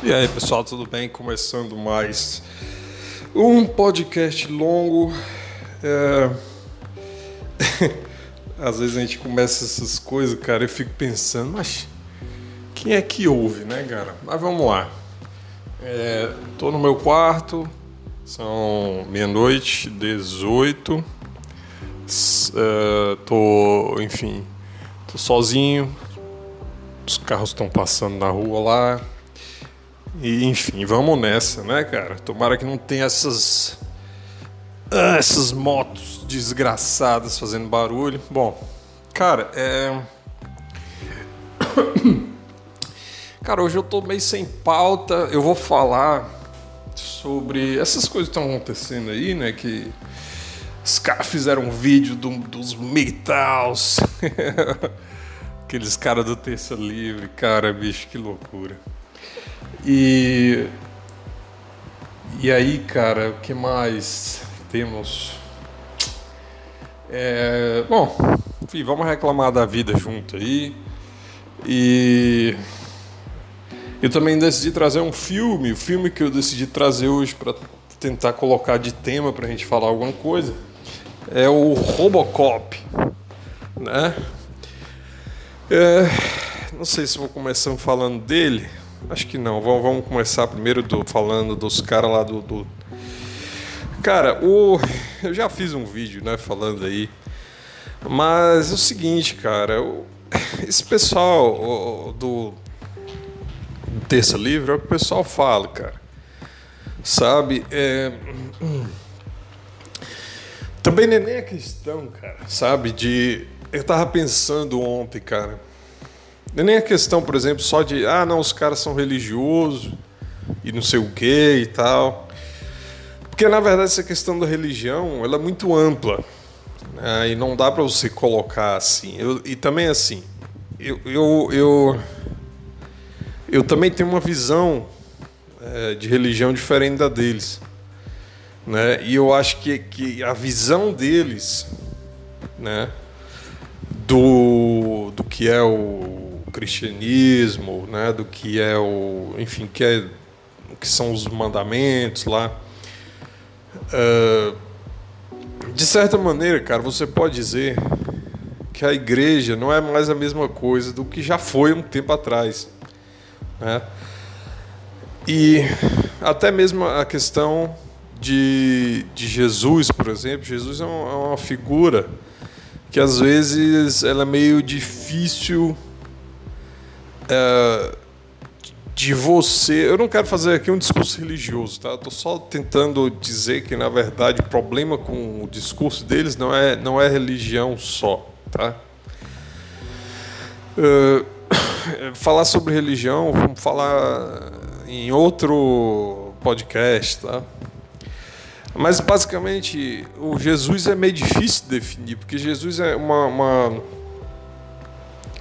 E aí pessoal, tudo bem? Começando mais um podcast longo. É... Às vezes a gente começa essas coisas, cara, eu fico pensando, mas quem é que ouve, né, cara? Mas vamos lá. É... Tô no meu quarto, são meia-noite, 18. É... Tô, enfim, tô sozinho. Os carros estão passando na rua lá e enfim, vamos nessa, né, cara? Tomara que não tenha essas. Ah, essas motos desgraçadas fazendo barulho. Bom, cara, é. Cara, hoje eu tô meio sem pauta. Eu vou falar sobre essas coisas que estão acontecendo aí, né? Que os caras fizeram um vídeo do, dos metais. Aqueles caras do Terça Livre. Cara, bicho, que loucura. E e aí, cara, o que mais temos? É, bom, enfim, vamos reclamar da vida junto aí. E eu também decidi trazer um filme, o filme que eu decidi trazer hoje para tentar colocar de tema para a gente falar alguma coisa é o Robocop, né? É, não sei se vou começar falando dele, Acho que não. Vamos, vamos começar primeiro do, falando dos caras lá do, do, Cara, o. Eu já fiz um vídeo, né, falando aí. Mas é o seguinte, cara. O... Esse pessoal o, do. Terça Livre é o que o pessoal fala, cara. Sabe? É... Também não é nem a questão, cara, sabe? De. Eu tava pensando ontem, cara. Não é nem a questão, por exemplo, só de, ah, não, os caras são religiosos e não sei o que e tal. Porque, na verdade, essa questão da religião, ela é muito ampla. Né? E não dá para você colocar assim. Eu, e também, assim, eu, eu, eu, eu também tenho uma visão é, de religião diferente da deles. Né? E eu acho que, que a visão deles, né, do, do que é o cristianismo, né, do que é o, enfim, que é que são os mandamentos lá. Uh, de certa maneira, cara, você pode dizer que a igreja não é mais a mesma coisa do que já foi um tempo atrás, né? E até mesmo a questão de, de Jesus, por exemplo, Jesus é é uma figura que às vezes ela é meio difícil é, de você. Eu não quero fazer aqui um discurso religioso, tá? Estou só tentando dizer que, na verdade, o problema com o discurso deles não é, não é religião só, tá? Uh, falar sobre religião, vamos falar em outro podcast, tá? Mas basicamente o Jesus é meio difícil de definir, porque Jesus é uma, uma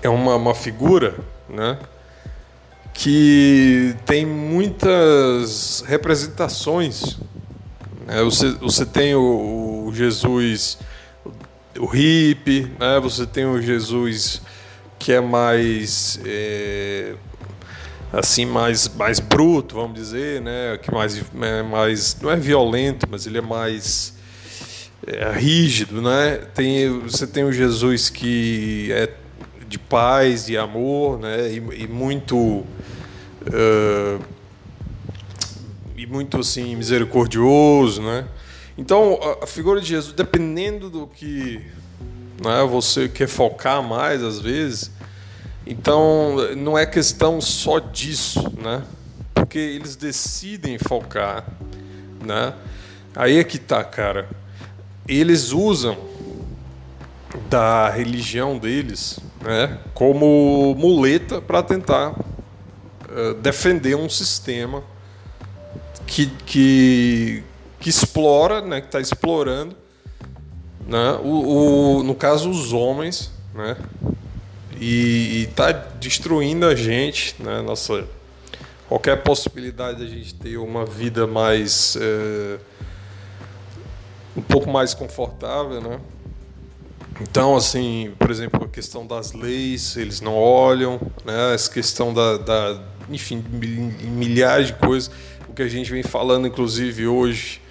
é uma, uma figura né? que tem muitas representações. Né? Você, você tem o, o Jesus, o hippie, né? você tem o Jesus que é mais é, assim mais mais bruto, vamos dizer, né? Que mais é mais não é violento, mas ele é mais é, rígido, né? Tem você tem o Jesus que é de paz e amor, né? E, e muito uh, e muito assim misericordioso, né? Então a figura de Jesus, dependendo do que né, você quer focar mais às vezes, então não é questão só disso, né? Porque eles decidem focar, né? Aí é que tá, cara. Eles usam da religião deles né, como muleta para tentar uh, defender um sistema que, que, que explora, né, que está explorando, né, o, o, no caso, os homens, né, e está destruindo a gente, né, nossa, qualquer possibilidade de a gente ter uma vida mais. Uh, um pouco mais confortável, né? Então, assim, por exemplo, a questão das leis, eles não olham, né? Essa questão da, da enfim, milhares de coisas. O que a gente vem falando, inclusive, hoje.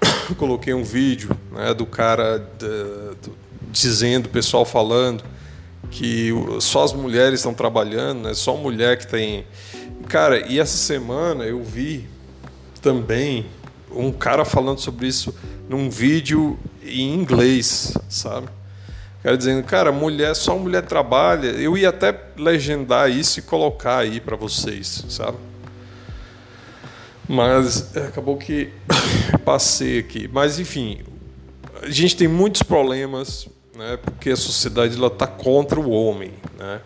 coloquei um vídeo né, do cara do, dizendo, o pessoal falando que só as mulheres estão trabalhando, né? Só mulher que tem. Cara, e essa semana eu vi também um cara falando sobre isso num vídeo em inglês, sabe? O cara dizendo, cara, mulher, só mulher trabalha. Eu ia até legendar isso e colocar aí para vocês, sabe? Mas acabou que passei aqui. Mas enfim, a gente tem muitos problemas né, porque a sociedade está contra o homem. Né?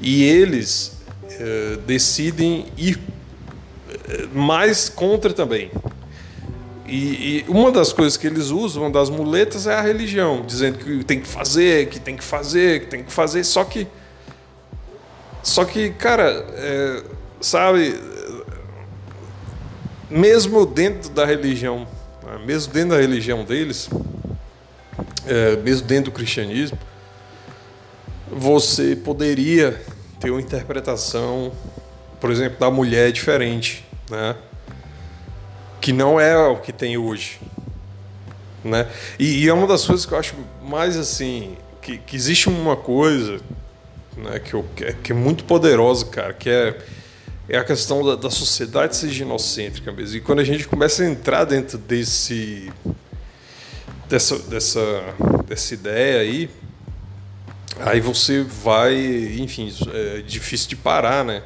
E eles eh, decidem ir eh, mais contra também. E, e, uma das coisas que eles usam, das muletas, é a religião, dizendo que tem que fazer, que tem que fazer, que tem que fazer. Só que, só que, cara, é, sabe, mesmo dentro da religião, né, mesmo dentro da religião deles, é, mesmo dentro do cristianismo, você poderia ter uma interpretação, por exemplo, da mulher diferente, né? Que não é o que tem hoje. Né? E, e é uma das coisas que eu acho mais assim, que, que existe uma coisa né, que, eu, que, é, que é muito poderosa, cara, que é, é a questão da, da sociedade ser ginocêntrica mesmo. E quando a gente começa a entrar dentro desse dessa, dessa, dessa ideia aí, aí você vai, enfim, é difícil de parar, né?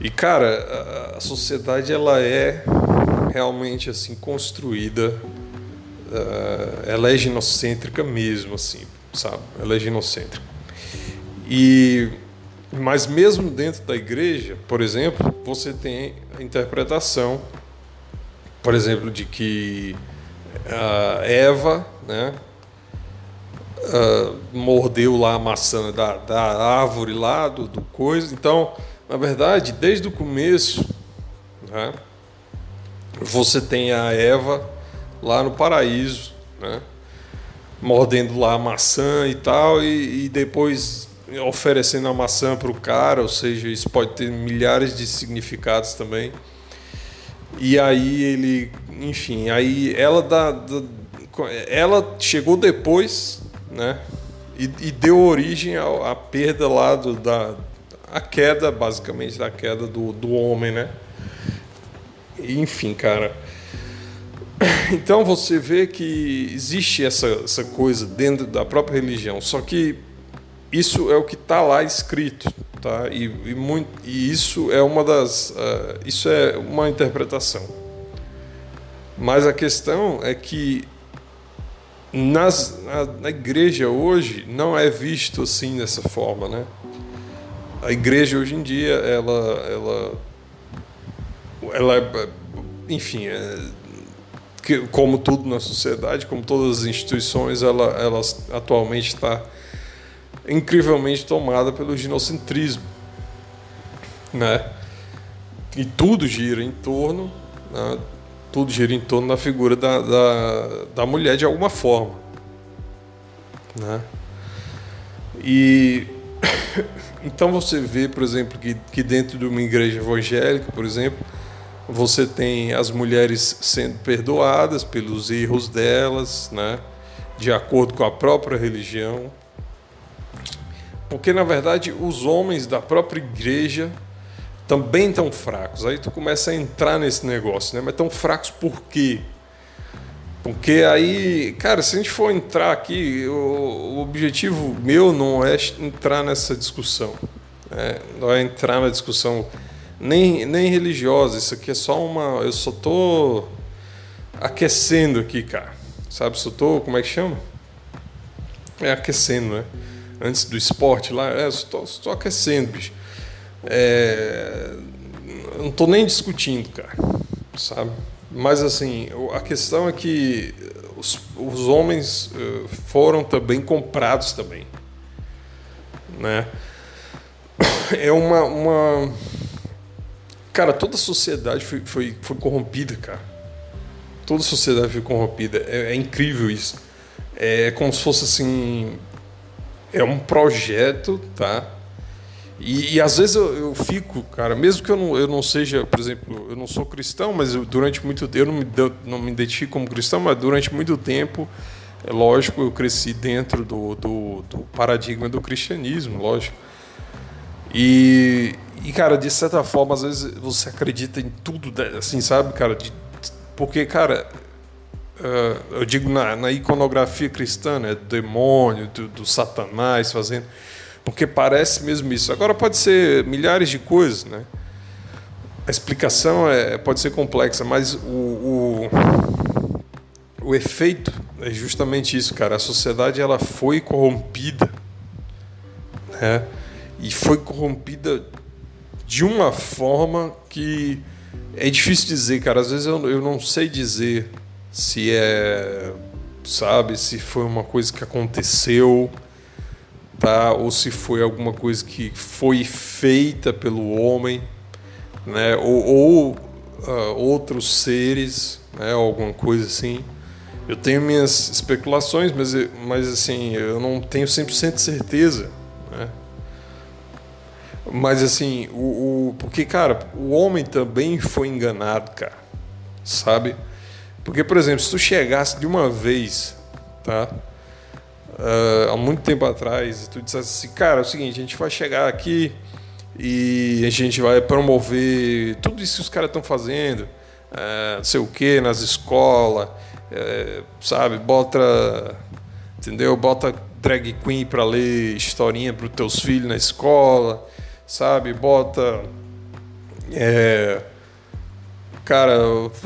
E cara, a sociedade ela é realmente assim construída, uh, ela é ginocêntrica mesmo, assim, sabe? Ela é ginocêntrica. E mas mesmo dentro da igreja, por exemplo, você tem a interpretação, por exemplo, de que uh, Eva, né, uh, mordeu lá a maçã da, da árvore lá, do, do, coisa. Então, na verdade, desde o começo, né, você tem a Eva lá no paraíso, né, mordendo lá a maçã e tal, e, e depois oferecendo a maçã para o cara, ou seja, isso pode ter milhares de significados também. E aí ele, enfim, aí ela dá, dá ela chegou depois, né? E, e deu origem à, perda lá do, da a queda, basicamente, da queda do, do homem, né? Enfim, cara. Então você vê que existe essa, essa coisa dentro da própria religião, só que isso é o que está lá escrito, tá? E, e, muito, e, isso é uma das, uh, isso é uma interpretação. Mas a questão é que nas, na, na, igreja hoje não é visto assim dessa forma, né? A igreja hoje em dia ela, ela, ela é, enfim, é, que, como tudo na sociedade, como todas as instituições, ela, ela atualmente está incrivelmente tomada pelo ginocentrismo, né? E tudo gira em torno, né? tudo gira em torno da figura da, da, da mulher de alguma forma, né? E então você vê, por exemplo, que, que dentro de uma igreja evangélica, por exemplo, você tem as mulheres sendo perdoadas pelos erros delas, né? De acordo com a própria religião, porque, na verdade, os homens da própria igreja também estão fracos. Aí tu começa a entrar nesse negócio, né? Mas estão fracos por quê? Porque aí, cara, se a gente for entrar aqui, o, o objetivo meu não é entrar nessa discussão. Né? Não é entrar na discussão nem, nem religiosa. Isso aqui é só uma. Eu só tô aquecendo aqui, cara. Sabe? Só tô. Como é que chama? É aquecendo, né? antes do esporte lá, é, estou, estou aquecendo, bicho. É, não estou nem discutindo, cara, sabe? Mas assim, a questão é que os, os homens eh, foram também comprados também, né? É uma, uma... cara, toda a sociedade foi, foi, foi corrompida, cara. Toda a sociedade foi corrompida. É, é incrível isso. É como se fosse assim é um projeto, tá? E, e às vezes eu, eu, fico, cara, mesmo que eu não, eu não seja, por exemplo, eu não sou cristão, mas eu, durante muito tempo, eu não me, não me identifico como cristão, mas durante muito tempo, é lógico, eu cresci dentro do, do, do paradigma do cristianismo, lógico. E, e, cara, de certa forma, às vezes você acredita em tudo, assim, sabe, cara? De, porque, cara, uh, eu digo na, na, iconografia cristã, né? Do demônio, do, do satanás fazendo porque parece mesmo isso. Agora pode ser milhares de coisas, né? A explicação é, pode ser complexa, mas o, o, o efeito é justamente isso, cara. A sociedade ela foi corrompida, né? E foi corrompida de uma forma que é difícil dizer, cara. Às vezes eu, eu não sei dizer se é, sabe, se foi uma coisa que aconteceu tá? ou se foi alguma coisa que foi feita pelo homem, né? ou, ou uh, outros seres, né? alguma coisa assim. Eu tenho minhas especulações, mas, mas assim, eu não tenho 100% de certeza. Né? Mas assim, o, o, porque, cara, o homem também foi enganado, cara. Sabe? Porque, por exemplo, se tu chegasse de uma vez, tá? Uh, há muito tempo atrás, e tu dissesse assim, cara, é o seguinte, a gente vai chegar aqui e a gente vai promover tudo isso que os caras estão fazendo, uh, não sei o que, nas escolas, uh, sabe, bota, entendeu, bota drag queen para ler historinha para os teus filhos na escola, sabe, bota... É, cara,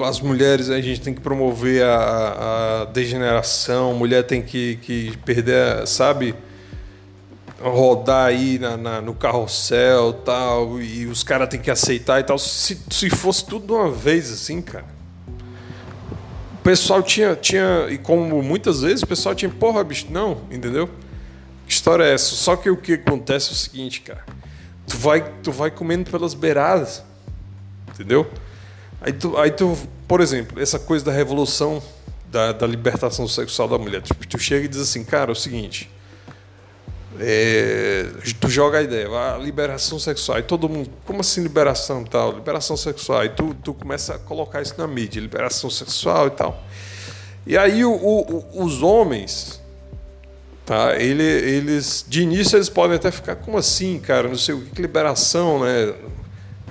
as mulheres a gente tem que promover a, a degeneração, mulher tem que, que perder, sabe? Rodar aí na, na no carrossel tal, e os caras têm que aceitar e tal. Se, se fosse tudo de uma vez assim, cara. O pessoal tinha, tinha, e como muitas vezes o pessoal tinha, porra, bicho, não, entendeu? Que história é essa? Só que o que acontece é o seguinte, cara. Tu vai, tu vai comendo pelas beiradas, entendeu? Aí tu, aí tu, por exemplo, essa coisa da revolução da, da libertação sexual da mulher. Tu, tu, chega e diz assim, cara, é o seguinte. É, tu joga a ideia, a liberação sexual, e todo mundo, como assim liberação tal? Liberação sexual, e tu, tu começa a colocar isso na mídia, liberação sexual e tal. E aí o, o, os homens, tá? Ele, eles, de início eles podem até ficar, como assim, cara? Não sei o que, liberação, né?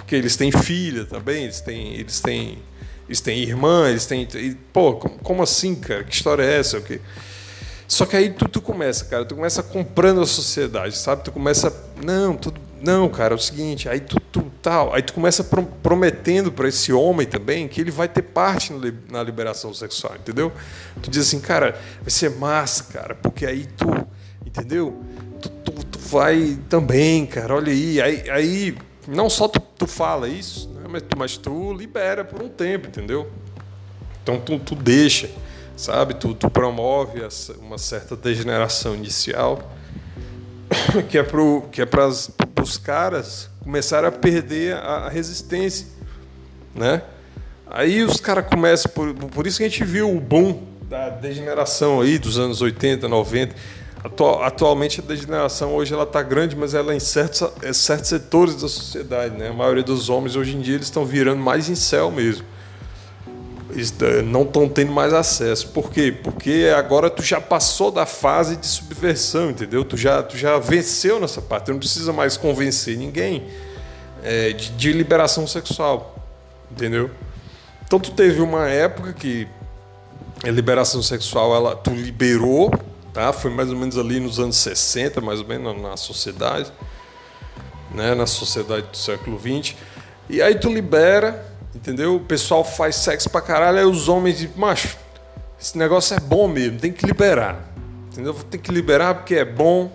Porque eles têm filha também, eles têm, eles têm, eles têm irmã, eles têm. E, pô, como assim, cara? Que história é essa? O quê? Só que aí tu, tu começa, cara, tu começa comprando a sociedade, sabe? Tu começa, não, tudo, não, cara, é o seguinte, aí tu, tu tal, aí tu começa prometendo para esse homem também que ele vai ter parte na liberação sexual, entendeu? Tu diz assim, cara, vai ser massa, cara, porque aí tu, entendeu? Tu, tu, tu vai também, cara, olha aí, aí, aí não só tu, tu fala isso, né, mas, tu, mas tu libera por um tempo, entendeu? Então tu, tu deixa, sabe? Tu, tu promove essa, uma certa degeneração inicial que é para é os caras começarem a perder a, a resistência, né? Aí os caras começam, por, por isso que a gente viu o boom da degeneração aí dos anos 80, 90 atualmente a degeneração hoje ela está grande, mas ela é em certos, é certos setores da sociedade. Né? A maioria dos homens hoje em dia eles estão virando mais em céu mesmo. Eles não estão tendo mais acesso. Por quê? Porque agora tu já passou da fase de subversão, entendeu? Tu já, tu já venceu nessa parte. Tu não precisa mais convencer ninguém é, de, de liberação sexual, entendeu? Então tu teve uma época que a liberação sexual ela, tu liberou Tá? Foi mais ou menos ali nos anos 60, mais ou menos, na, sociedade, né? na sociedade do século XX. E aí tu libera, entendeu? O pessoal faz sexo pra caralho, aí os homens dizem, macho, esse negócio é bom mesmo, tem que liberar. Entendeu? Tem que liberar porque é bom.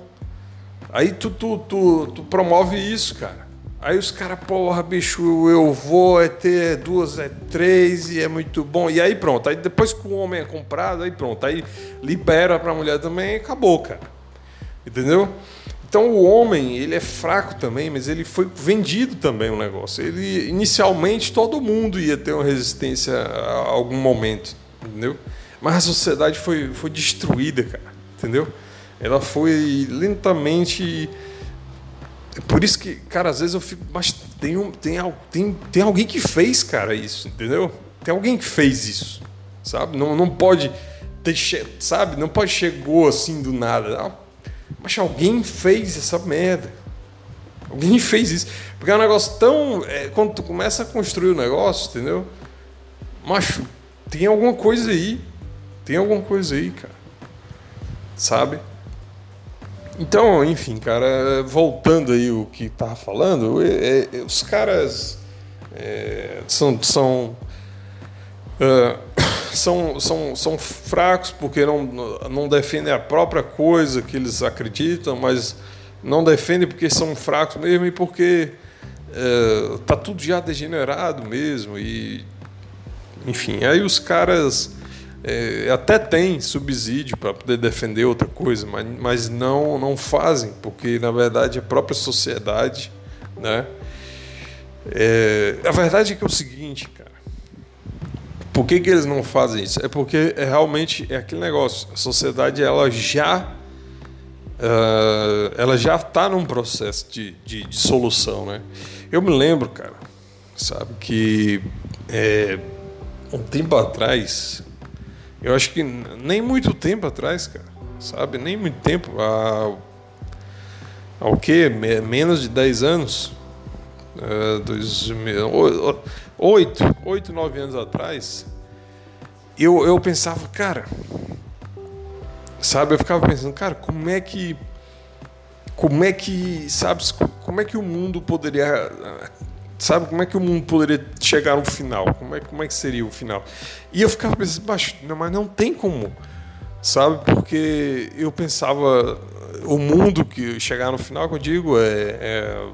Aí tu, tu, tu, tu promove isso, cara. Aí os caras, porra, bicho, eu vou é ter duas, é três e é muito bom. E aí pronto. Aí depois que o homem é comprado, aí pronto. Aí libera pra mulher também e acabou, cara. Entendeu? Então o homem, ele é fraco também, mas ele foi vendido também o um negócio. Ele inicialmente todo mundo ia ter uma resistência a algum momento, entendeu? Mas a sociedade foi, foi destruída, cara, entendeu? Ela foi lentamente por isso que, cara, às vezes eu fico. Mas tem, um, tem, tem, tem alguém que fez, cara, isso, entendeu? Tem alguém que fez isso, sabe? Não, não pode ter, sabe? Não pode chegou assim do nada. Não. Mas alguém fez essa merda. Alguém fez isso. Porque é um negócio tão. É, quando tu começa a construir o negócio, entendeu? Macho, tem alguma coisa aí. Tem alguma coisa aí, cara. Sabe? Então, enfim, cara, voltando aí o que tava falando, é, é, os caras é, são, são, uh, são, são, são fracos porque não, não defendem a própria coisa que eles acreditam, mas não defendem porque são fracos mesmo e porque uh, tá tudo já degenerado mesmo. E, enfim, aí os caras é, até tem subsídio para poder defender outra coisa, mas, mas não, não fazem, porque na verdade a própria sociedade. Né? É, a verdade é que é o seguinte, cara. Por que, que eles não fazem isso? É porque é realmente é aquele negócio. A sociedade ela já uh, ela já está num processo de, de, de, solução, né? Eu me lembro, cara, sabe que é, um tempo atrás eu acho que nem muito tempo atrás, cara, sabe? Nem muito tempo. Há, há o quê? Menos de 10 anos? Uh, dois, oito, oito, nove anos atrás, eu, eu pensava, cara, sabe? Eu ficava pensando, cara, como é que, como é que, sabe? Como é que o mundo poderia sabe como é que o mundo poderia chegar no final? Como é, como é que seria o final? E eu ficava pensando, mas não, mas não tem como, sabe? Porque eu pensava, o mundo que chegar no final, que eu digo, é, é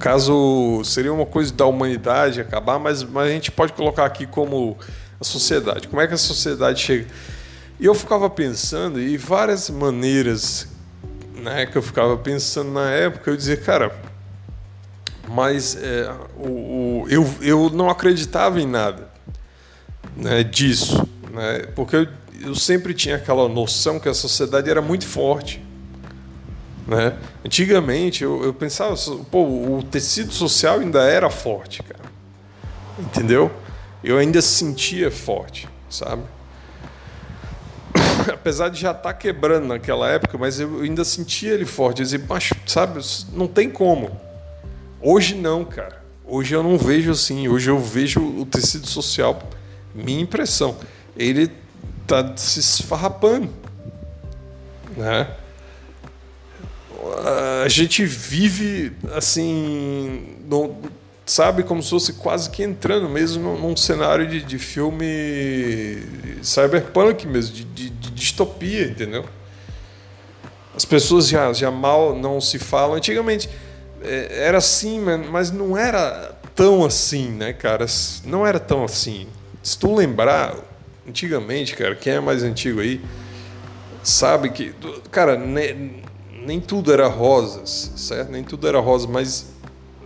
caso seria uma coisa da humanidade acabar, mas, mas a gente pode colocar aqui como a sociedade. Como é que a sociedade chega? E eu ficava pensando, e várias maneiras né, que eu ficava pensando na época, eu dizia, cara, mas é, o, o, eu, eu não acreditava em nada né, disso, né, porque eu, eu sempre tinha aquela noção que a sociedade era muito forte. Né? Antigamente eu, eu pensava, pô, o tecido social ainda era forte, cara. Entendeu? Eu ainda sentia forte, sabe? Apesar de já estar tá quebrando naquela época, mas eu ainda sentia ele forte. Eu dizia, mas, sabe, não tem como. Hoje não, cara. Hoje eu não vejo assim. Hoje eu vejo o tecido social, minha impressão, ele tá se esfarrapando, né? A gente vive assim, no, sabe, como se fosse quase que entrando mesmo num, cenário de, de, filme cyberpunk mesmo, de, de, de distopia, entendeu? As pessoas já, já mal não se falam. Antigamente, era assim, mas não era tão assim, né, cara? Não era tão assim. Se tu lembrar, antigamente, cara, quem é mais antigo aí, sabe que, cara, nem, nem tudo era rosas, certo? Nem tudo era rosa, mas,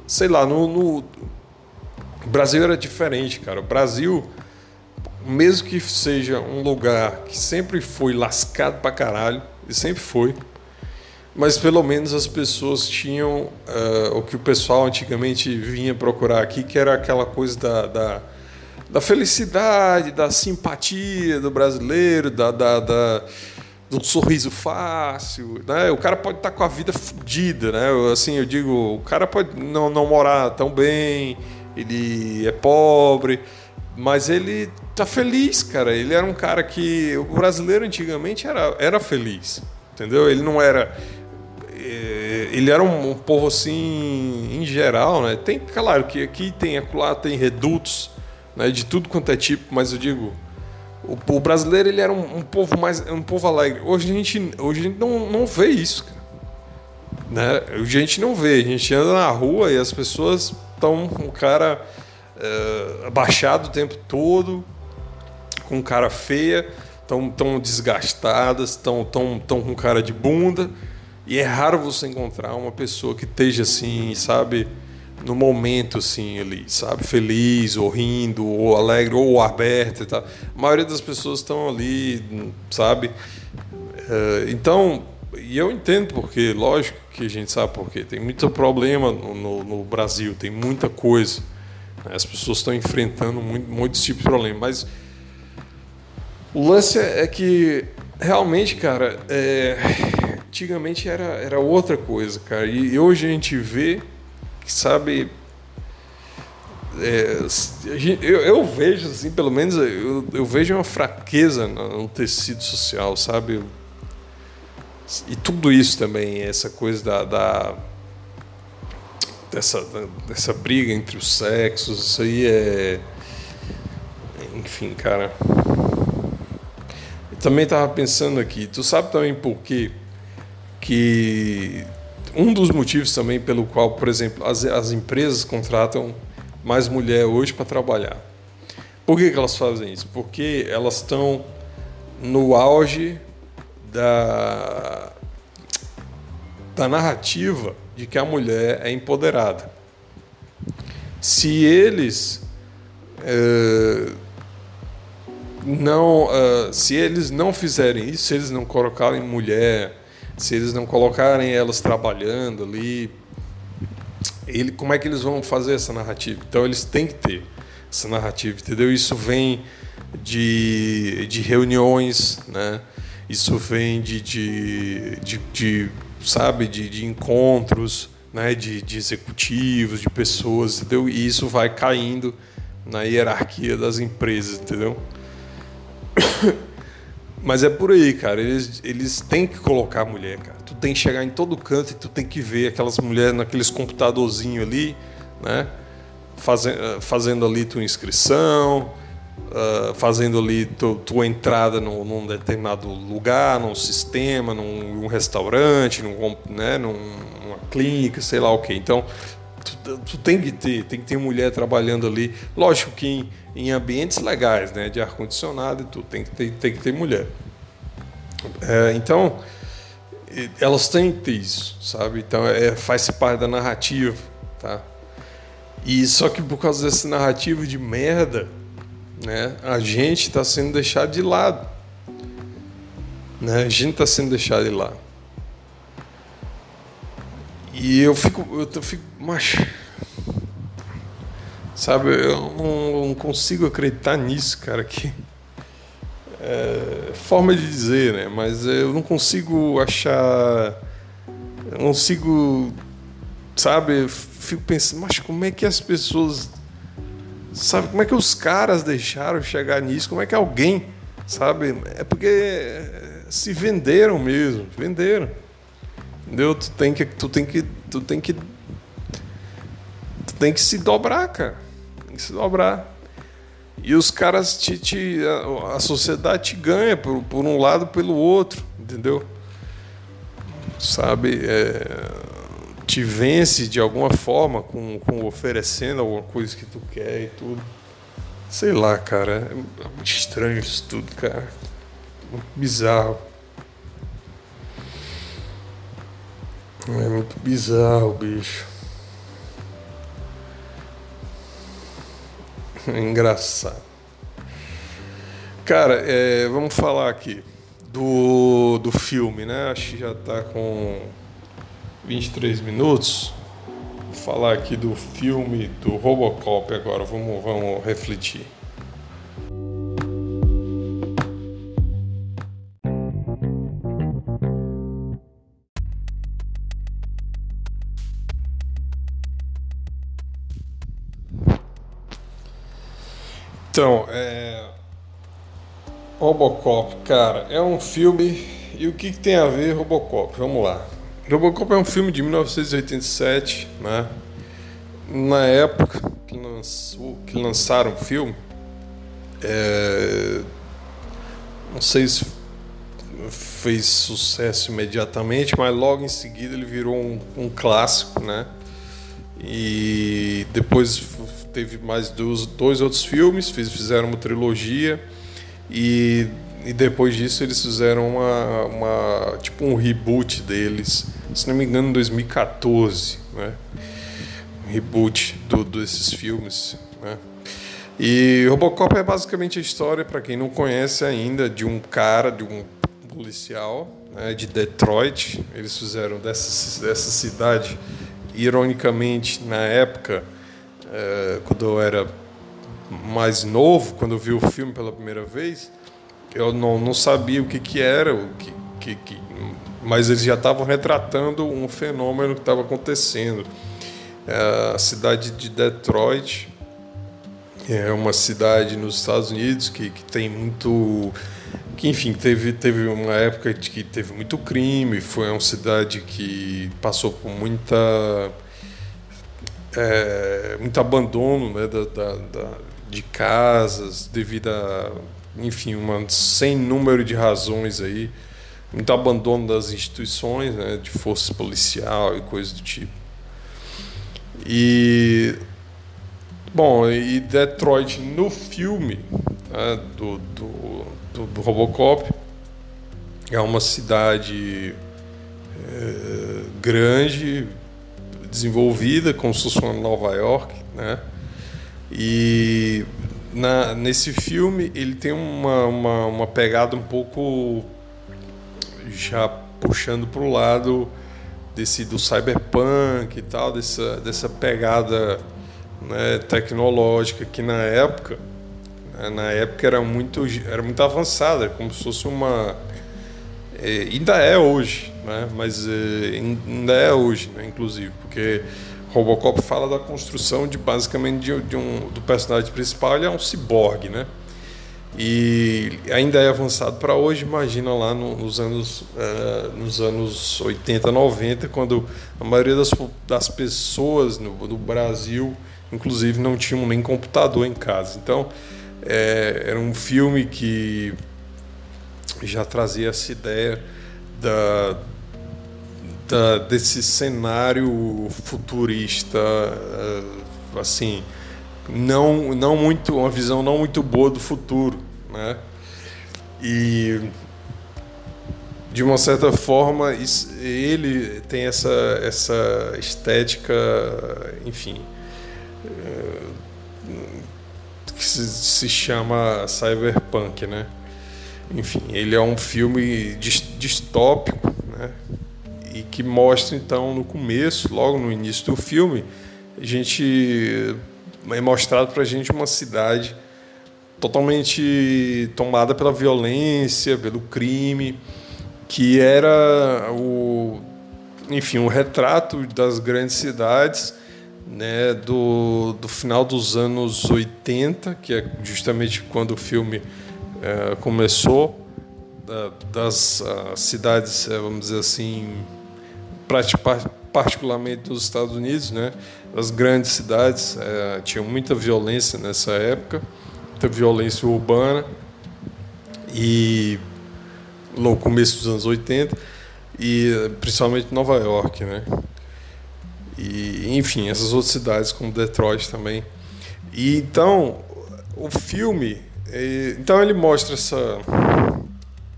sei lá, no, no Brasil era diferente, cara. O Brasil, mesmo que seja um lugar que sempre foi lascado pra caralho, e sempre foi, mas pelo menos as pessoas tinham uh, o que o pessoal antigamente vinha procurar aqui, que era aquela coisa da, da, da felicidade, da simpatia do brasileiro, da, da, da, do sorriso fácil. Né? O cara pode estar com a vida fodida, né? assim, eu digo, o cara pode não, não morar tão bem, ele é pobre, mas ele tá feliz, cara. Ele era um cara que o brasileiro antigamente era, era feliz, entendeu? Ele não era ele era um, um, povo assim, em geral, né? Tem, claro que aqui tem, lá tem redutos, né? De tudo quanto é tipo, mas eu digo, o, o brasileiro ele era um, um, povo mais, um povo alegre. Hoje a gente, hoje a gente não, não vê isso, cara. Né? A gente não vê, a gente anda na rua e as pessoas estão com o cara é, abaixado o tempo todo, com cara feia, estão tão desgastadas, estão tão, tão com cara de bunda. E é raro você encontrar uma pessoa que esteja assim, sabe, no momento assim ali, sabe, feliz, ou rindo, ou alegre, ou aberto e tal. A maioria das pessoas estão ali, sabe? Eh, então, e eu entendo porque, lógico, que a gente sabe por quê. Tem muito problema no, no, no Brasil, tem muita coisa. Né? As pessoas estão enfrentando muito, muitos tipos de problemas. Mas o lance é que realmente, cara, é, antigamente era, era outra coisa, cara. E hoje a gente vê que, sabe, é, eu, eu, vejo, assim, pelo menos, eu, eu, vejo uma fraqueza no tecido social, sabe? E tudo isso também, essa coisa da, da dessa, dessa briga entre os sexos, isso aí é. Enfim, cara. Eu também estava pensando aqui, tu sabe também por quê? Que um dos motivos também pelo qual, por exemplo, as, as empresas contratam mais mulher hoje para trabalhar. Por que, que elas fazem isso? Porque elas estão no auge da, da narrativa de que a mulher é empoderada. Se eles é, não, uh, se eles não fizerem isso, se eles não colocarem mulher, se eles não colocarem elas trabalhando ali, ele, como é que eles vão fazer essa narrativa? Então eles têm que ter essa narrativa, entendeu? Isso vem de, de reuniões, né? Isso vem de, de, de, de sabe, de, de encontros, né? De, de executivos, de pessoas, entendeu? E isso vai caindo na hierarquia das empresas, entendeu? Mas é por aí, cara. Eles, eles têm que colocar a mulher, cara. Tu tem que chegar em todo canto e tu tem que ver aquelas mulheres naqueles computadorzinhos ali, né? Fazendo, eh, fazendo ali tua inscrição, uh, fazendo ali tu, tua entrada num, num, determinado lugar, num sistema, num, num restaurante, num, né? num, numa clínica, sei lá o que. Então, tu, tu, tem que ter, tem que ter mulher trabalhando ali. Lógico que em, em ambientes legais, né, de ar condicionado e tudo, tem que ter, tem que ter mulher. É, então, elas têm que ter isso, sabe? Então, é, faz parte da narrativa, tá? E só que por causa dessa narrativa de merda, né, a gente está sendo deixado de lado. Né? A gente está sendo deixado de lado. E eu fico, eu fico, mas sabe, eu não, não, consigo acreditar nisso, cara, que é, forma de dizer, né? Mas eu não consigo achar, eu não consigo, sabe, fico pensando, mas como é que as pessoas, sabe, como é que os caras deixaram chegar nisso? Como é que alguém, sabe? É porque se venderam mesmo, venderam. Entendeu? Tu tem que. Tu tem que. Tu tem que. Tu tem que se dobrar, cara. Tem que se dobrar. E os caras te. te a, a, sociedade te ganha por, por um lado pelo outro, entendeu? Sabe? É, te vence de alguma forma com, com oferecendo alguma coisa que tu quer e tudo. Sei lá, cara. É muito estranho isso tudo, cara. Muito bizarro. É muito bizarro, bicho. É engraçado. Cara, é, vamos falar aqui do, do filme, né? Acho que já está com 23 minutos. Vou falar aqui do filme do Robocop agora. Vamos, vamos refletir. Então, é... Robocop, cara, é um filme. E o que, que, tem a ver Robocop? Vamos lá. Robocop é um filme de 1987, né? Na época que, lançou, que lançaram o filme, é... não sei se fez sucesso imediatamente, mas logo em seguida ele virou um, um clássico, né? E depois teve mais dois, dois outros filmes, fizeram uma trilogia e, e depois disso eles fizeram uma, uma tipo um reboot deles, se não me engano, em 2014, né? Um reboot do, desses filmes, né? E Robocop é basicamente a história, para quem não conhece ainda, de um cara, de um policial né, de Detroit. Eles fizeram dessa, dessa cidade, ironicamente, na época, é, quando eu era mais novo, quando eu vi o filme pela primeira vez, eu não, não sabia o que, que era, o que, que, que mas eles já estavam retratando um fenômeno que estava acontecendo. É, a cidade de Detroit é uma cidade nos Estados Unidos que, que tem muito que enfim teve teve uma época de que teve muito crime foi uma cidade que passou por muita é, muito abandono né, da, da, da, de casas devido a enfim um sem número de razões aí muito abandono das instituições né, de força policial e coisas do tipo e bom e Detroit no filme né, do, do do, do Robocop. É uma cidade é, grande, desenvolvida, como se fosse uma Nova York, né? E na, nesse filme ele tem uma, uma, uma pegada um pouco já puxando para o lado desse do cyberpunk e tal, dessa, dessa pegada né, tecnológica que na época né? Na época era muito, era muito avançada, como se fosse uma. É, ainda é hoje, né? mas é, ainda é hoje, né? inclusive, porque Robocop fala da construção de basicamente de, de um, do personagem principal, ele é um ciborgue, né? E ainda é avançado para hoje, imagina lá no, nos, anos, uh, nos anos 80, 90, quando a maioria das, das pessoas no, no Brasil, inclusive, não tinham nem computador em casa. Então, é, era um filme que já trazia essa ideia da, desse cenário futurista, é, assim, não, não muito, uma visão não muito boa do futuro, né? E de uma certa forma ele tem essa essa estética, enfim, é, que se, se chama Cyberpunk, né? Enfim, ele é um filme distópico, né? E que mostra então no começo, logo no início do filme, a gente é mostrado para a gente uma cidade totalmente tomada pela violência, pelo crime, que era o, enfim, um retrato das grandes cidades né, do, do final dos anos 80, que é justamente quando o filme é, começou, da, das uh, cidades, é, vamos dizer assim, particularmente dos Estados Unidos, né, as grandes cidades, é, tinham muita violência nessa época, muita violência urbana, e no começo dos anos 80, e principalmente Nova York, né? E, enfim, essas outras cidades como Detroit também. E então, o filme, é, então ele mostra essa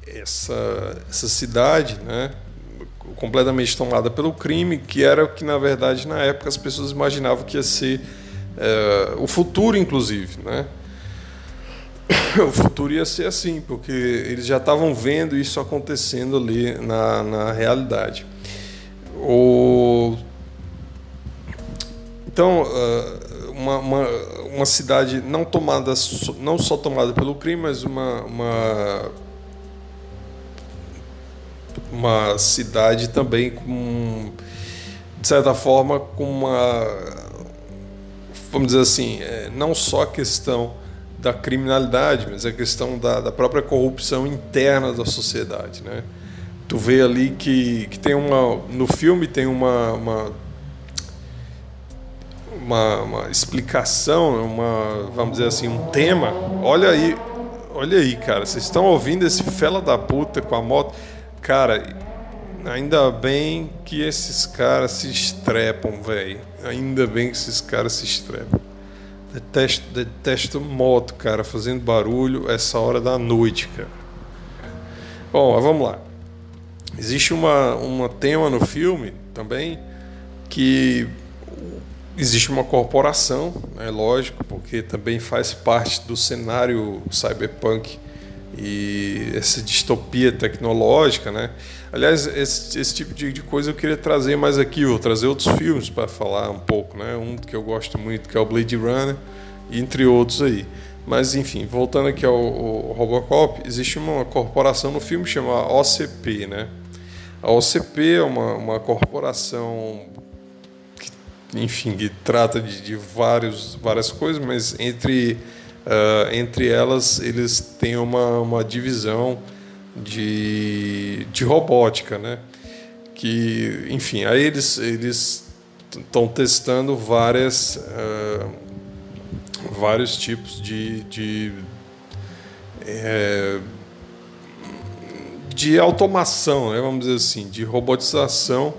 essa essa cidade, né, completamente tomada pelo crime, que era o que na verdade na época as pessoas imaginavam que ia ser é, o futuro, inclusive, né? O futuro ia ser assim, porque eles já estavam vendo isso acontecendo ali na, na realidade. O então, ah, uma, uma, uma, cidade não tomada, não só tomada pelo crime, mas uma, uma, uma cidade também com, de certa forma, com uma, vamos dizer assim, é, não só a questão da criminalidade, mas a questão da, da própria corrupção interna da sociedade, né? Tu vê ali que, que tem uma no filme tem uma, uma uma, uma explicação, uma, vamos dizer assim, um tema. Olha aí, olha aí, cara, vocês estão ouvindo esse fela da puta com a moto? Cara, ainda bem que esses caras se estrepam, velho. Ainda bem que esses caras se estrepam. Detesto, detesto moto, cara, fazendo barulho essa hora da noite, cara. Bom, vamos lá. Existe uma, uma tema no filme também que Existe uma corporação, é lógico, porque também faz parte do cenário cyberpunk e essa distopia tecnológica, né? Aliás, esse, esse tipo de, coisa eu queria trazer mais aqui, vou trazer outros filmes para falar um pouco, né? Um que eu gosto muito que é o Blade Runner, entre outros aí. Mas enfim, voltando aqui ao, ao Robocop, existe uma corporação no filme chamada OCP, né? A OCP é uma, uma corporação que, enfim, que trata de, de vários, várias coisas, mas entre Uh, entre elas, eles têm uma, uma divisão de, de robótica, né? Que, enfim, aí eles eles estão testando várias uh, vários tipos de, de é, de automação, né, vamos dizer assim, de robotização.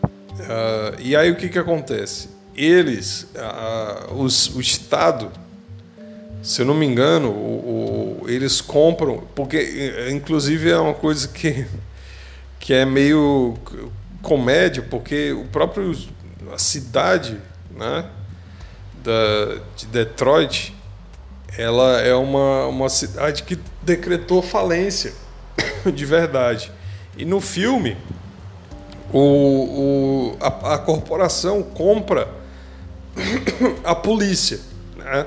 Uh, e aí o que, que acontece? Eles, os, o Estado se eu não me engano, o, o, eles compram, porque inclusive é uma coisa que, que é meio comédia, porque o próprio a cidade, né, da, de Detroit, ela é uma, uma cidade que decretou falência de verdade. E no filme, o, o, a, a corporação compra a polícia. Né?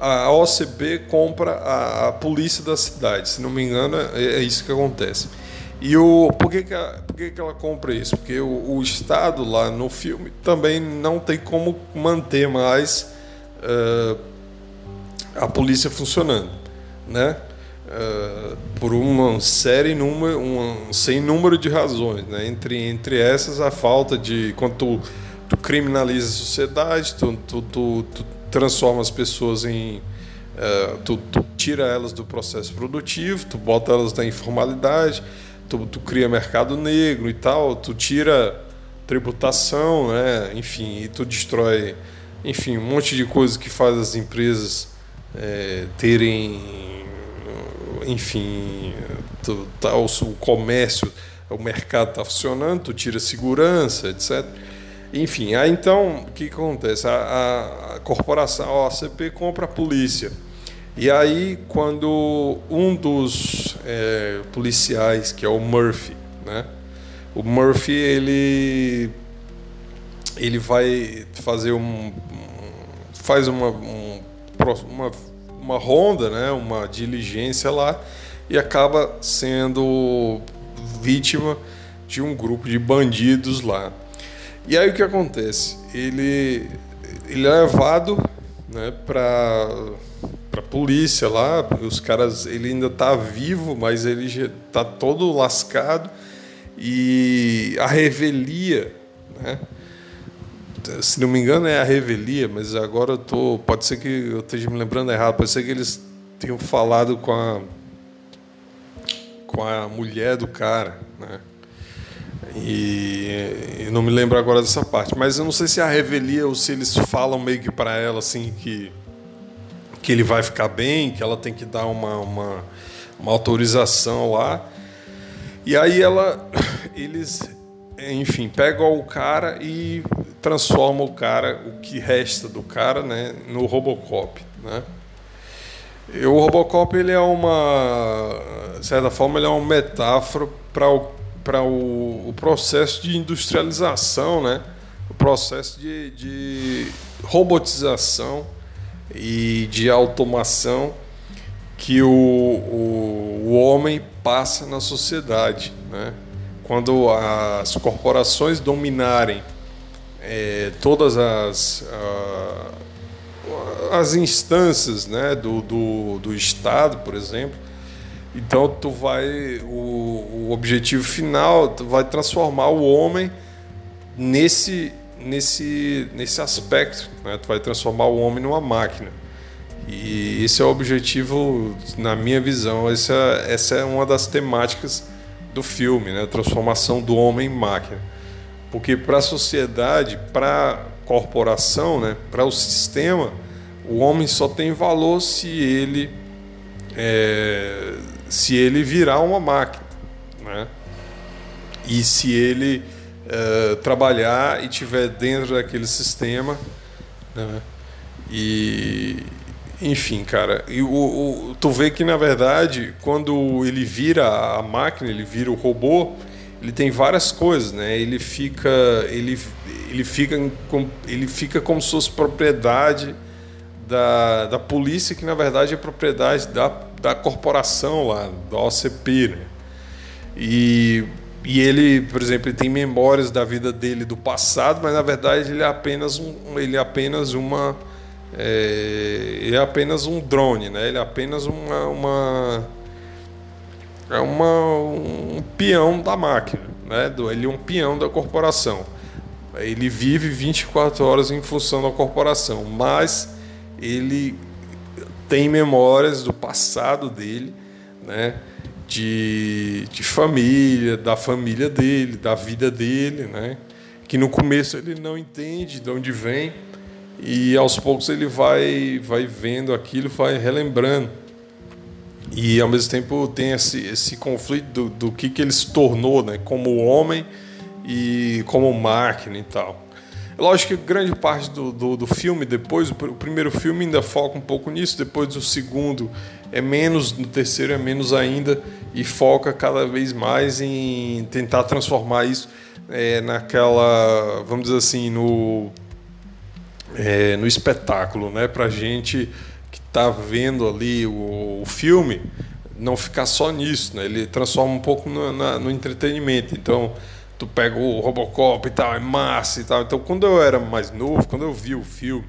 A OCB compra a, a, polícia da cidade. Se não me engano, é, é isso que acontece. E o, por, que, que, a, por que, que ela compra isso? Porque o, o, Estado lá no filme também não tem como manter mais uh, a polícia funcionando. Né? Uh, por uma série, número, um sem número de razões. Né? Entre, entre essas, a falta de. Quando tu, tu criminaliza a sociedade, tu, tu, tu, tu transforma as pessoas em. Uh, tu, tu, tira elas do processo produtivo, tu bota elas na informalidade, tu, tu cria mercado negro e tal, tu tira tributação, né? enfim, e tu destrói, enfim, um monte de coisas que faz as empresas é, terem, enfim, tá, o comércio, o mercado está funcionando, tu tira segurança, etc. Enfim, aí então, o que, acontece? A, a, corporação, a OCP compra a polícia. E aí, quando um dos é, policiais, que é o Murphy, né? O Murphy, ele, ele vai fazer um... faz uma, um, uma, uma ronda, né? Uma diligência lá e acaba sendo vítima de um grupo de bandidos lá. E aí o que acontece? Ele, ele é levado né, para para polícia lá, os caras, ele ainda está vivo, mas ele já está todo lascado e a revelia, né? Se não me engano é a revelia, mas agora eu tô, pode ser que eu esteja me lembrando errado, pode ser que eles tenham falado com a com a mulher do cara, né? E eu não me lembro agora dessa parte, mas eu não sei se é a revelia ou se eles falam meio que para ela assim que que ele vai ficar bem, que ela tem que dar uma, uma, uma autorização lá. E aí ela eles enfim, pegam o cara e transformam o cara, o que resta do cara, né, no Robocop, né? E o Robocop ele é uma, de certa forma, ele é uma metáfora para o para o, o, processo de industrialização, né? o processo de, de robotização e de automação que o, o, o homem passa na sociedade. Né? Quando as corporações dominarem é, todas as, as instâncias né, do, do, do Estado, por exemplo, então tu vai o, o objetivo final, tu vai transformar o homem nesse nesse nesse aspecto, né? Tu vai transformar o homem numa máquina. E esse é o objetivo, na minha visão, essa, essa é uma das temáticas do filme, né? A transformação do homem em máquina. Porque para a sociedade, para a corporação, né? para o sistema, o homem só tem valor se ele é, se ele virar uma máquina, né? E se ele uh, trabalhar e tiver dentro daquele sistema, né? E, Enfim, cara, e o, o, tu vê que na verdade, quando ele vira a máquina, ele vira o robô, ele tem várias coisas, né? Ele fica, ele, ele fica, ele fica como se fosse propriedade da, da polícia, que na verdade é propriedade da, da corporação lá, da OCP, né? E, e ele, por exemplo, ele tem memórias da vida dele do passado, mas na verdade ele é apenas, um, ele é apenas uma é, ele é apenas um drone, né? Ele é apenas uma, uma é uma, um peão da máquina, né? Ele é um peão da corporação. Ele vive 24 horas em função da corporação, mas ele tem memórias do passado dele, né? De, de família, da família dele, da vida dele, né? Que no começo ele não entende de onde vem e aos poucos ele vai vai vendo aquilo, vai relembrando. E ao mesmo tempo tem esse, esse conflito do, do que, que ele se tornou, né, como homem e como máquina e tal. Lógico que grande parte do, do, do, filme, depois, o primeiro filme ainda foca um pouco nisso, depois o segundo é menos, no terceiro é menos ainda, e foca cada vez mais em tentar transformar isso é, naquela, vamos dizer assim, no é, no espetáculo, né? Para gente que está vendo ali o, o, filme não ficar só nisso, né? Ele transforma um pouco no, na, no entretenimento. Então tu pega o Robocop e tal, é massa e tal. Então quando eu era mais novo, quando eu vi o filme,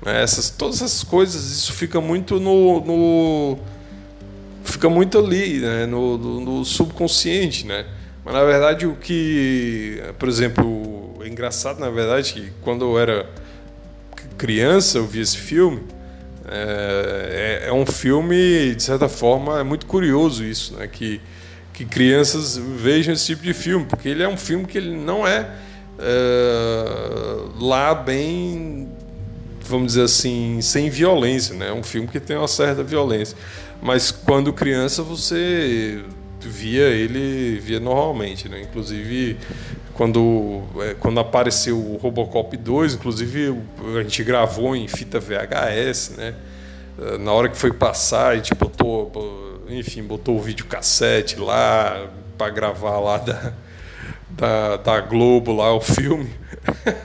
né? essas todas essas coisas, isso fica muito no, no fica muito ali, né? no, no, no subconsciente, né? Mas na verdade o que, por exemplo, é engraçado na verdade que quando eu era criança eu vi esse filme, é, é, é, um filme, de certa forma, é muito curioso isso, né? Que, que crianças vejam esse tipo de filme, porque ele é um filme que ele não é, é lá bem, vamos dizer assim, sem violência, né? É um filme que tem uma certa violência. Mas quando criança você via ele via normalmente, né? Inclusive quando, é, quando apareceu o Robocop 2, inclusive a gente gravou em fita VHS, né? É, na hora que foi passar, a gente botou, enfim, botou o videocassete lá para gravar lá da, da, da, Globo lá o filme.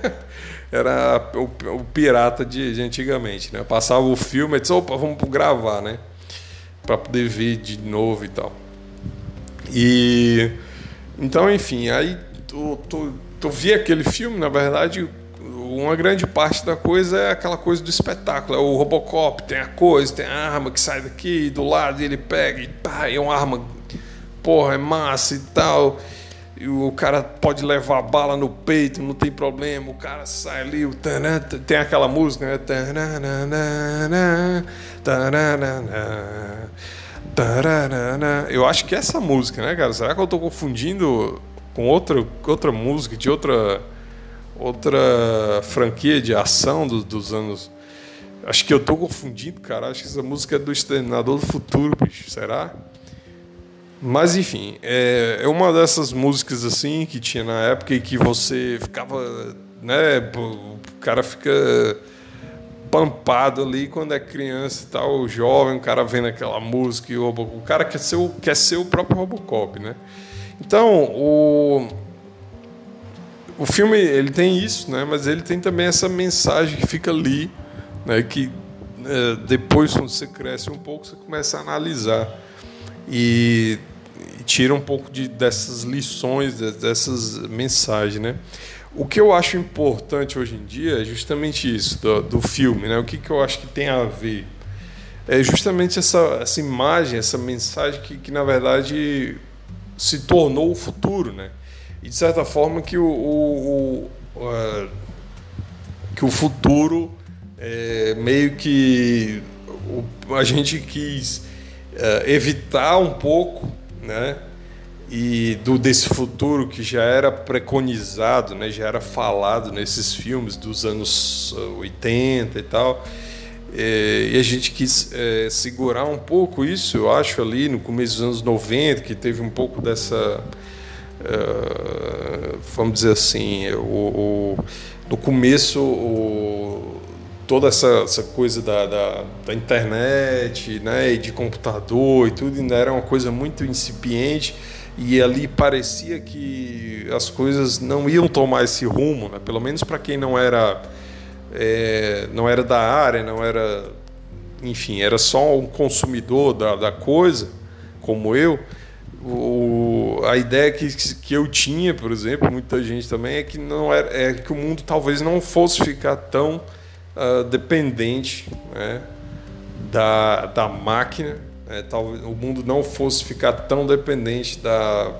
Era o, o, pirata de, de, antigamente, né? Passava o filme e disse, opa, vamos gravar, né? Para poder ver de novo e tal. E então, enfim, aí tu, tu, tu via aquele filme, na verdade, uma grande parte da coisa é aquela coisa do espetáculo. É o Robocop, tem a coisa, tem a arma que sai daqui, do lado, ele pega e pá, é uma arma, porra, é massa e tal. E o cara pode levar bala no peito, não tem problema. O cara sai ali, o tanã, tem aquela música, né? Eu acho que é essa música, né, cara? Será que eu estou confundindo com outra, outra música de outra outra franquia de ação do, dos anos. Acho que eu estou confundindo, cara. Acho que essa música é do Exterminador do Futuro, bicho. Será? Mas enfim, é, é uma dessas músicas assim que tinha na época e que você ficava, né? O cara fica pampado ali quando é criança e tal, jovem, o cara vendo aquela música e o, o cara quer ser o, quer ser o próprio Robocop, né? Então, o, o filme ele tem isso, né? mas ele tem também essa mensagem que fica ali, né? que é, depois, quando você cresce um pouco, você começa a analisar e, e tira um pouco de, dessas lições, dessas mensagens. Né? O que eu acho importante hoje em dia é justamente isso, do, do filme. Né? O que, que eu acho que tem a ver? É justamente essa, essa imagem, essa mensagem que, que na verdade se tornou o futuro, né? E de certa forma que o, o, o uh, que o futuro é, meio que o, a gente quis uh, evitar um pouco, né? E do desse futuro que já era preconizado, né? Já era falado nesses filmes dos anos 80 e tal. É, e a gente quis é, segurar um pouco isso, eu acho, ali no começo dos anos 90, que teve um pouco dessa. É, vamos dizer assim, o, o, no começo o, toda essa, essa coisa da, da, da, internet, né, e de computador e tudo, ainda era uma coisa muito incipiente e ali parecia que as coisas não iam tomar esse rumo, né? pelo menos para quem não era é, não era da área, não era, enfim, era só um consumidor da, da coisa, como eu. O, a ideia que, que eu tinha, por exemplo, muita gente também, é que não era, é que o mundo talvez não fosse ficar tão uh, dependente né, da, da máquina é, talvez o mundo não fosse ficar tão dependente da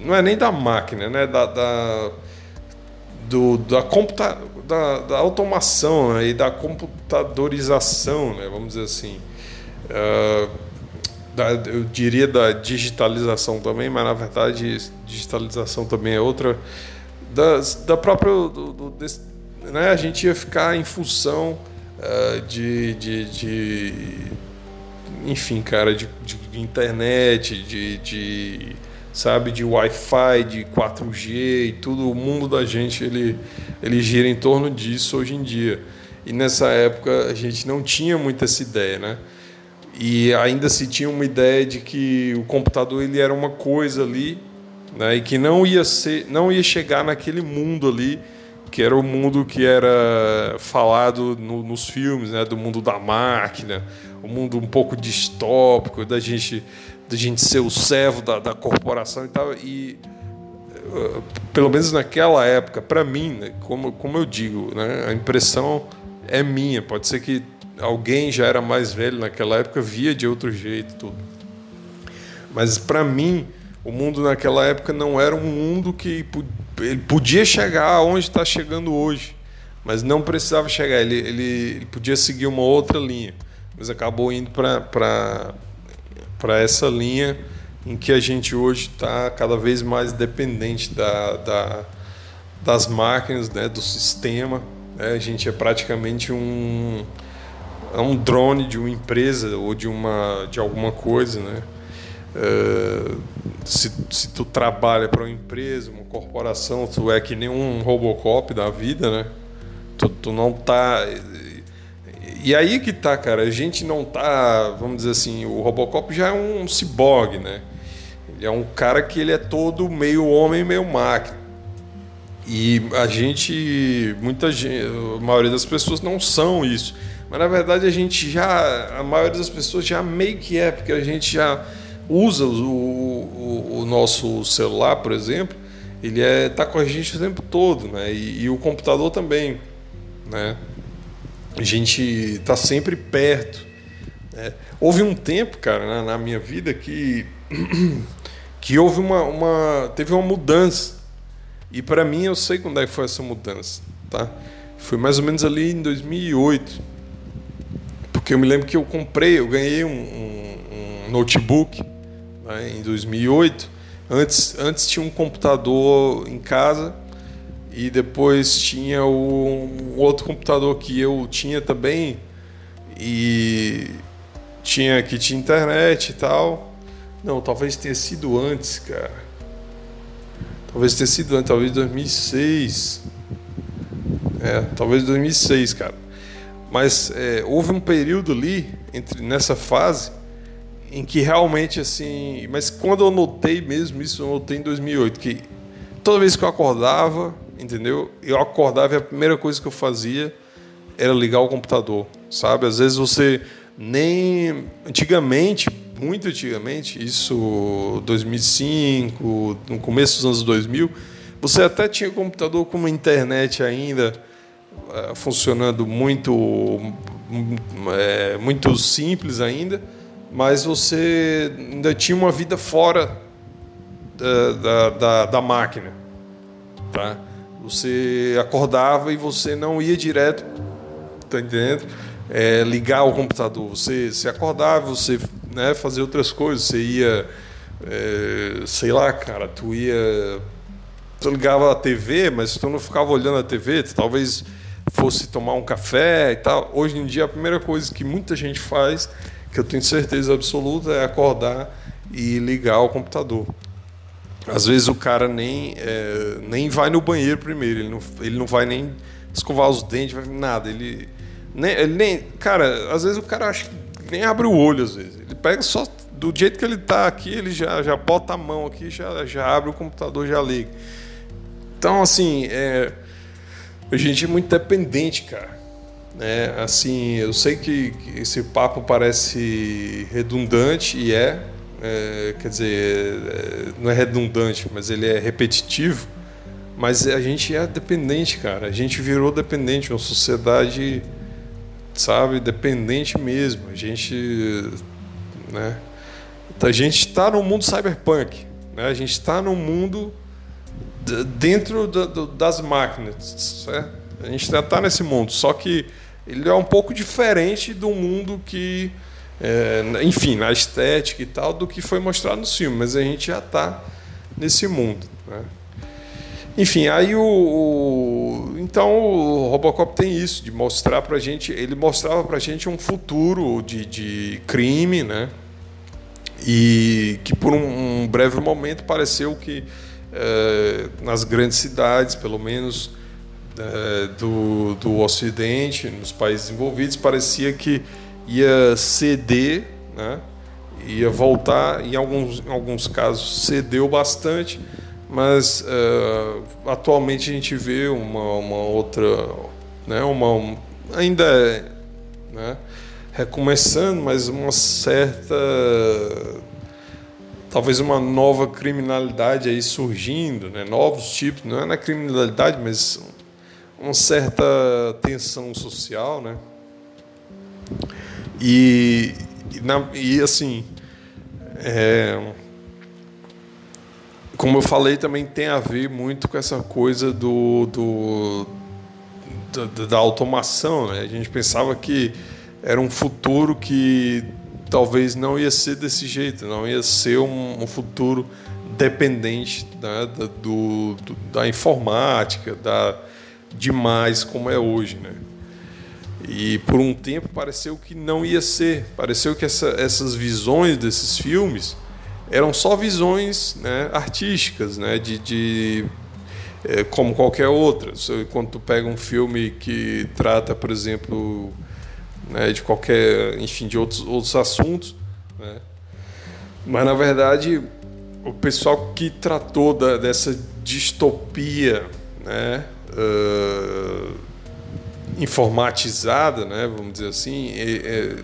não é nem da máquina, né, da, da do, da, computa, da, da automação né, e da computadorização, né, vamos dizer assim. Uh, da, eu diria da digitalização também, mas na verdade digitalização também é outra. Da, da própria. Do, do, desse, né, a gente ia ficar em função uh, de, de, de enfim, cara, de, de internet, de, de, sabe, de Wi-Fi, de 4G e tudo, o mundo da gente ele, ele gira em torno disso hoje em dia. E nessa época a gente não tinha muito essa ideia, né? E ainda se tinha uma ideia de que o computador ele era uma coisa ali, né? E que não ia ser, não ia chegar naquele mundo ali que era o mundo que era falado no, nos filmes, né? Do mundo da máquina, um mundo um pouco distópico, da gente, da gente ser o servo da, da corporação e tal. E, eh, pelo menos naquela época, para mim, né, como, como eu digo, né, a impressão é minha. Pode ser que alguém já era mais velho naquela época, via de outro jeito tudo. Mas para mim, o mundo naquela época não era um mundo que ele podia chegar onde está chegando hoje, mas não precisava chegar. Ele, ele, ele podia seguir uma outra linha mas acabou indo para essa linha em que a gente hoje está cada vez mais dependente da, da, das máquinas, né, do sistema. Né? A gente é praticamente um, é um drone de uma empresa ou de, uma, de alguma coisa. Né? Uh, se, se tu trabalha para uma empresa, uma corporação, tu é que nem um Robocop da vida, né? Tu, tu não tá e aí que tá, cara, a gente não tá, vamos dizer assim, o Robocop já é um ciborgue, né? Ele é um cara que ele é todo meio homem, meio máquina. E a gente, muita gente, a maioria das pessoas não são isso. Mas na verdade a gente já, a maioria das pessoas já meio que é, porque a gente já usa o, o, o nosso celular, por exemplo, ele é, tá com a gente o tempo todo, né? E, e o computador também, né? a gente está sempre perto. Né? Houve um tempo, cara, na, na, minha vida que que houve uma, uma teve uma mudança e para mim eu sei quando é que foi essa mudança, tá? Foi mais ou menos ali em 2008, porque eu me lembro que eu comprei, eu ganhei um, um, um notebook né, em 2008. Antes, antes tinha um computador em casa e depois tinha o, um outro computador que eu tinha também e tinha que tinha internet e tal. Não, talvez tenha sido antes, cara. Talvez tenha sido antes, talvez 2006. É, talvez 2006, cara. Mas é, houve um período ali entre nessa fase em que realmente assim, mas quando eu notei mesmo isso, eu notei em 2008 que toda vez que eu acordava, entendeu? Eu acordava e a primeira coisa que eu fazia era ligar o computador, sabe? Às vezes você nem antigamente, muito antigamente, isso 2005, no começo dos anos 2000, você até tinha computador com internet ainda funcionando muito é, muito simples ainda, mas você ainda tinha uma vida fora da, da, da, da máquina, tá? Você acordava e você não ia direto, tá entendendo? É, ligar o computador. Você se acordava, você né, fazia outras coisas. Você ia, é, sei lá, cara, tu ia. Tu ligava a TV, mas tu não ficava olhando a TV, tu talvez fosse tomar um café e tal. Hoje em dia, a primeira coisa que muita gente faz, que eu tenho certeza absoluta, é acordar e ligar o computador. Às vezes o cara nem, é, nem vai no banheiro primeiro, ele não, ele não vai nem escovar os dentes, vai nada. Ele Nem, ele nem, cara, às vezes o cara acha que nem abre o olho, às vezes. Ele pega só do jeito que ele tá aqui, ele já, já bota a mão aqui, já, já abre o computador, já liga. Então, assim, é, a gente é muito dependente, cara. É, assim, eu sei que, esse papo parece redundante e é, é quer dizer, é, não é redundante, mas ele é repetitivo. Mas a gente é dependente, cara. A gente virou dependente, uma sociedade, sabe, dependente mesmo. A gente, né? A gente está no mundo cyberpunk, né? A gente está no mundo dentro das máquinas, certo? A gente já está nesse mundo, só que ele é um pouco diferente do mundo que, é, enfim, na estética e tal, do que foi mostrado no filme, mas a gente já está nesse mundo. Né? Enfim, aí o, o, então o Robocop tem isso de mostrar para gente, ele mostrava para gente um futuro de, de crime, né? E que por um, um breve momento pareceu que é, nas grandes cidades, pelo menos é, do, do Ocidente, nos países envolvidos, parecia que ia ceder, né? ia voltar, em alguns, em alguns casos cedeu bastante mas uh, atualmente a gente vê uma, uma outra, né, uma, ainda é, né, recomeçando, mas uma certa, talvez uma nova criminalidade aí surgindo, né, novos tipos, não é na criminalidade, mas uma certa tensão social, né, e, e, na, e assim, é, como eu falei, também tem a ver muito com essa coisa do, do da, da, automação. Né? A gente pensava que era um futuro que talvez não ia ser desse jeito, não ia ser um, um futuro dependente né? da, do, do, da informática, da demais como é hoje, né? E por um tempo pareceu que não ia ser, pareceu que essa, essas visões desses filmes eram só visões né, artísticas, né, de, de é, como qualquer outra. Quando tu pega um filme que trata, por exemplo, né, de qualquer, enfim, de outros, outros assuntos, né, mas na verdade o pessoal que tratou da, dessa distopia, né, uh, informatizada, né, vamos dizer assim,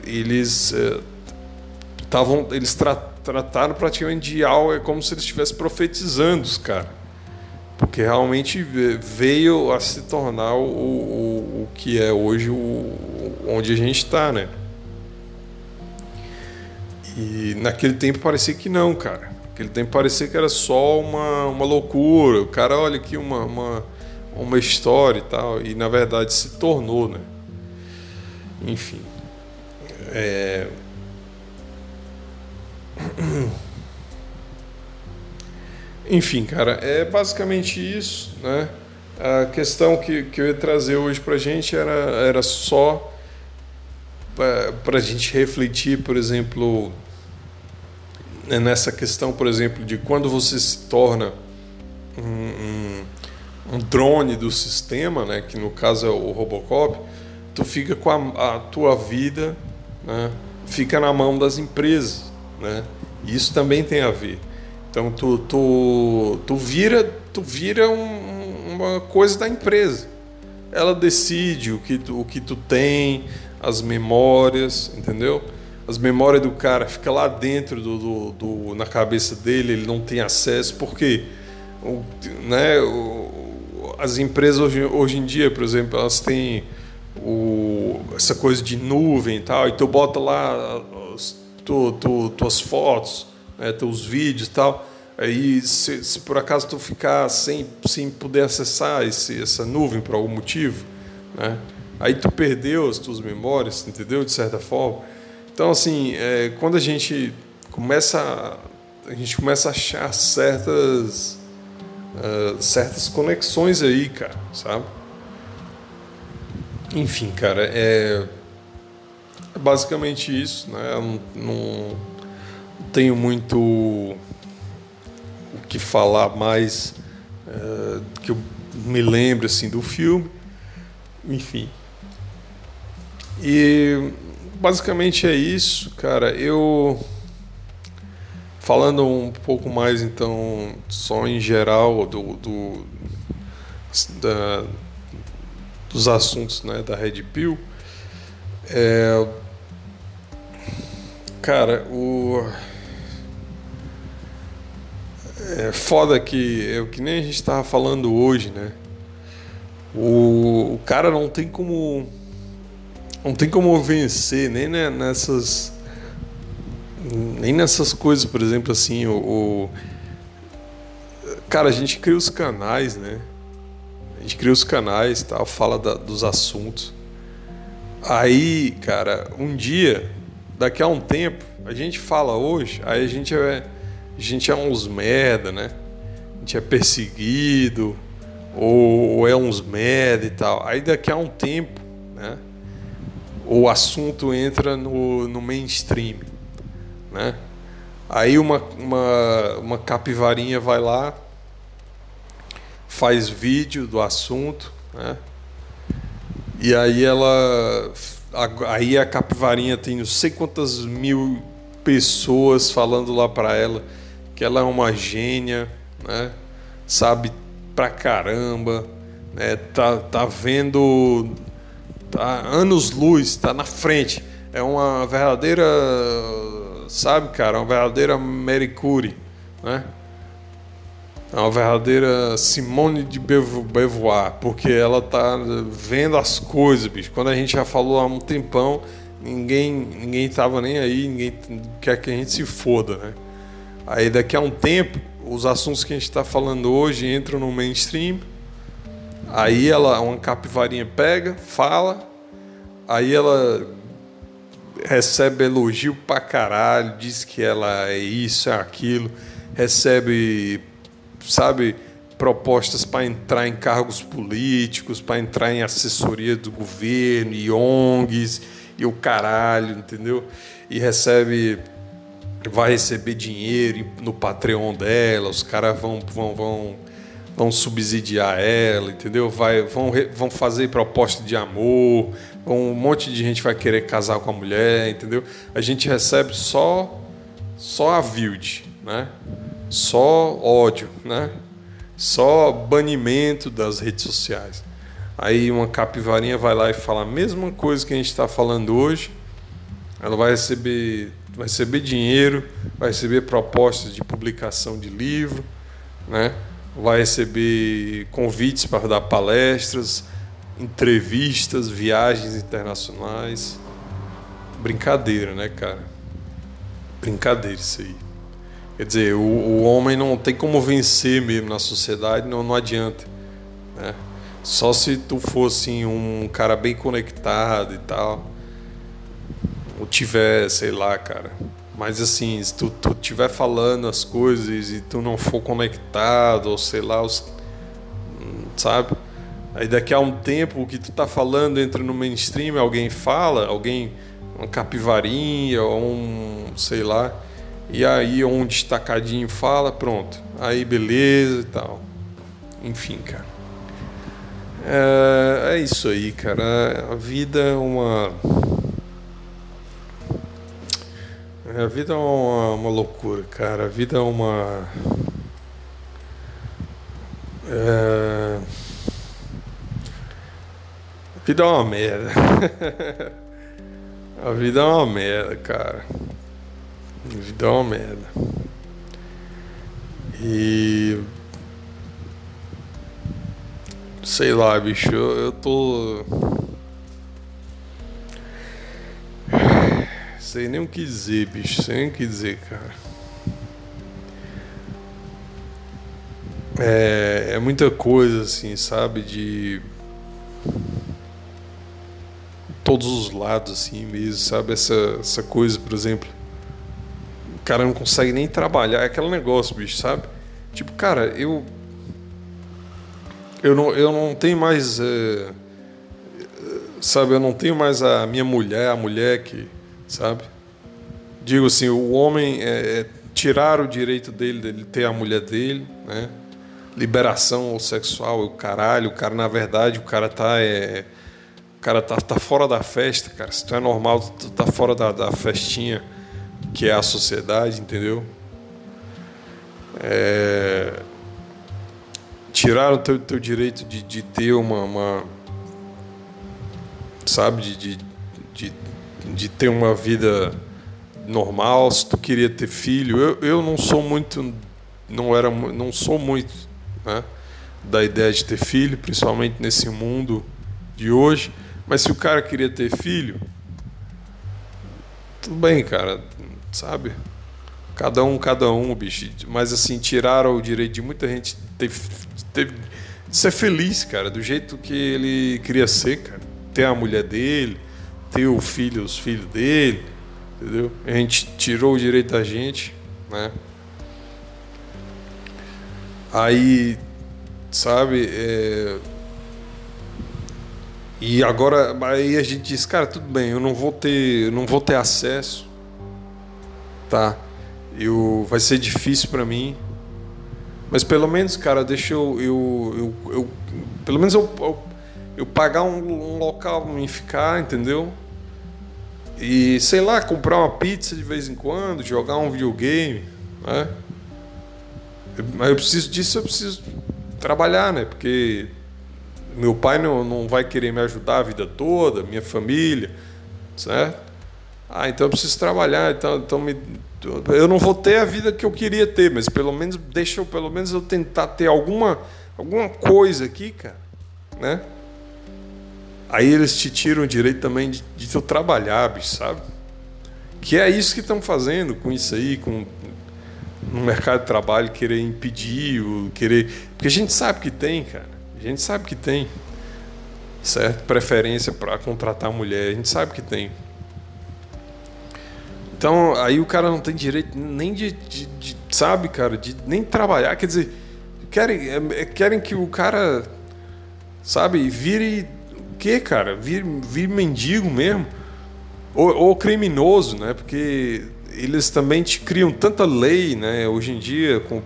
eles estavam, uh, eles trataram trataram praticamente de algo, é como se eles estivessem profetizando os caras. Porque realmente veio a se tornar o, o, o que é hoje o, onde a gente está, né? E naquele tempo parecia que não, cara. Naquele tempo parecia que era só uma, uma loucura. O cara, olha aqui uma, uma, uma história e tal. E na verdade se tornou, né? Enfim. É, Enfim, cara, é basicamente isso, né? A questão que, que eu ia trazer hoje para a gente era, era só para a gente refletir, por exemplo, né, nessa questão, por exemplo, de quando você se torna um, um, um drone do sistema, né, que no caso é o Robocop, tu fica com a, a tua vida, né, fica na mão das empresas né? Isso também tem a ver. Então tu, tu, tu vira, tu vira um, uma coisa da empresa. Ela decide o que, tu, o que tu tem, as memórias, entendeu? As memórias do cara fica lá dentro do, do, do na cabeça dele, ele não tem acesso, porque o, né, o, as empresas hoje, hoje em dia, por exemplo, elas têm o, essa coisa de nuvem e tal, e tu bota lá tu, tu, tuas fotos, né, teus vídeos e tal. Aí, se, se, por acaso tu ficar sem, sem poder acessar esse, essa nuvem por algum motivo, né, aí tu perdeu as tuas memórias, entendeu? De certa forma. Então, assim, é, quando a gente começa a, a gente começa a achar certas uh, certas conexões aí, cara, sabe? Enfim, cara, é é basicamente isso, né? Eu não, não tenho muito o que falar mais é, que eu me lembre assim do filme. Enfim. E basicamente é isso, cara. Eu falando um pouco mais então só em geral do, do da, dos assuntos né, da Red Pill, é, cara, o é foda que é o que nem a gente estava falando hoje, né? O, o cara não tem como não tem como vencer nem né, nessas nem nessas coisas, por exemplo, assim, o, o, cara, a gente cria os canais, né? A gente cria os canais, tal, fala da, dos assuntos. Aí, cara, um dia, daqui a um tempo, a gente fala hoje, aí a gente é, a gente é uns merda, né? A gente é perseguido, ou, é uns merda e tal. Aí daqui a um tempo, né? O assunto entra no, no mainstream, né? Aí uma, uma, uma capivarinha vai lá, faz vídeo do assunto, né? E aí ela. Aí a capivarinha tem não sei quantas mil pessoas falando lá para ela que ela é uma gênia, né? Sabe pra caramba, né? Tá, tá vendo tá anos luz, tá na frente. É uma verdadeira, sabe, cara, uma verdadeira Mercury, né? É uma verdadeira Simone de Beauvoir, porque ela tá vendo as coisas, bicho. Quando a gente já falou há um tempão, ninguém ninguém tava nem aí, ninguém quer que a gente se foda, né? Aí daqui a um tempo, os assuntos que a gente está falando hoje entram no mainstream. Aí ela, uma capivarinha pega, fala, aí ela recebe elogio pra caralho, diz que ela é isso, é aquilo, recebe sabe, propostas para entrar em cargos políticos, para entrar em assessoria do governo, e ONGs e o caralho, entendeu? E recebe vai receber dinheiro no Patreon dela, os caras vão, vão, vão, vão subsidiar ela, entendeu? Vai, vão, vão fazer proposta de amor, um monte de gente vai querer casar com a mulher, entendeu? A gente recebe só só a Vild, né? só ódio, né? Só banimento das redes sociais. Aí uma capivarinha vai lá e fala a mesma coisa que a gente está falando hoje. Ela vai receber, vai receber dinheiro, vai receber propostas de publicação de livro, né? Vai receber convites para dar palestras, entrevistas, viagens internacionais. Brincadeira, né, cara? Brincadeira isso aí. Quer dizer, o, o homem não tem como vencer mesmo na sociedade, não, não adianta. Né? Só se tu fosse um cara bem conectado e tal. Ou tiver, sei lá, cara. Mas assim, se tu, tu tiver falando as coisas e tu não for conectado, ou sei lá, os, sabe? Aí daqui a um tempo o que tu tá falando entra no mainstream, alguém fala, alguém, uma capivarinha, ou um, sei lá e aí um destacadinho fala, pronto. Aí beleza e tal. Enfim, cara. É, é isso aí, cara. A vida é uma. A vida é uma, uma loucura, cara. A vida é uma. É... A vida é uma merda. A vida é uma merda, cara. Vida é uma merda. E. Sei lá, bicho, eu, eu tô. Sei nem o que dizer, bicho, sei nem o que dizer, cara. É, é muita coisa, assim, sabe? De. Todos os lados, assim mesmo, sabe? Essa, essa coisa, por exemplo cara não consegue nem trabalhar. É aquele negócio, bicho, sabe? Tipo, cara, eu. Eu não, eu não tenho mais. É, sabe, eu não tenho mais a minha mulher, a mulher que. Sabe? Digo assim, o homem. É, é, tirar o direito dele, dele ter a mulher dele, né? Liberação sexual, o caralho. O cara, na verdade, o cara tá. É, O cara tá, tá fora da festa, cara. Se tu é normal, tu tá fora da, da festinha que é a sociedade, entendeu? É... Tiraram o teu, teu direito de, de ter uma, uma sabe, de, de, de, de, ter uma vida normal, se tu queria ter filho. Eu, eu não sou muito, não era, não sou muito, né, da ideia de ter filho, principalmente nesse mundo de hoje. Mas se o cara queria ter filho, tudo bem, cara, sabe? Cada um, cada um, bicho. Mas assim, tiraram o direito de muita gente ter, ter, ser feliz, cara, do jeito que ele queria ser, cara. Ter a mulher dele, ter o filho, os filhos dele, entendeu? A gente tirou o direito da gente, né? Aí, sabe, é... e agora aí a gente diz, cara, tudo bem, eu não vou ter, não vou ter acesso tá? Eu, vai ser difícil para mim, mas pelo menos, cara, deixa eu, eu, eu, eu pelo menos eu, eu, eu pagar um, um local pra mim ficar, entendeu? E sei lá, comprar uma pizza de vez em quando, jogar um videogame, né? Mas eu preciso disso, eu preciso trabalhar, né? Porque meu pai não, não vai querer me ajudar a vida toda, minha família, certo? Ah, então eu preciso trabalhar, então, então me, eu não vou ter a vida que eu queria ter, mas pelo menos deixa eu pelo menos eu tentar ter alguma alguma coisa aqui, cara, né? Aí eles te tiram o direito também de, de tu trabalhar, bicho, sabe? Que é isso que estão fazendo com isso aí, com no mercado de trabalho querer impedir, querer, porque a gente sabe que tem, cara. A gente sabe que tem, certo? Preferência para contratar mulher, a gente sabe que tem. Então, aí o cara não tem direito nem de, de, de sabe, cara, de nem trabalhar. Quer dizer, querem, é, é, querem que o cara, sabe, vire quê, cara? Vire, vire mendigo mesmo. Ou, ou criminoso, né? Porque eles também te criam tanta lei, né? Hoje em dia, com,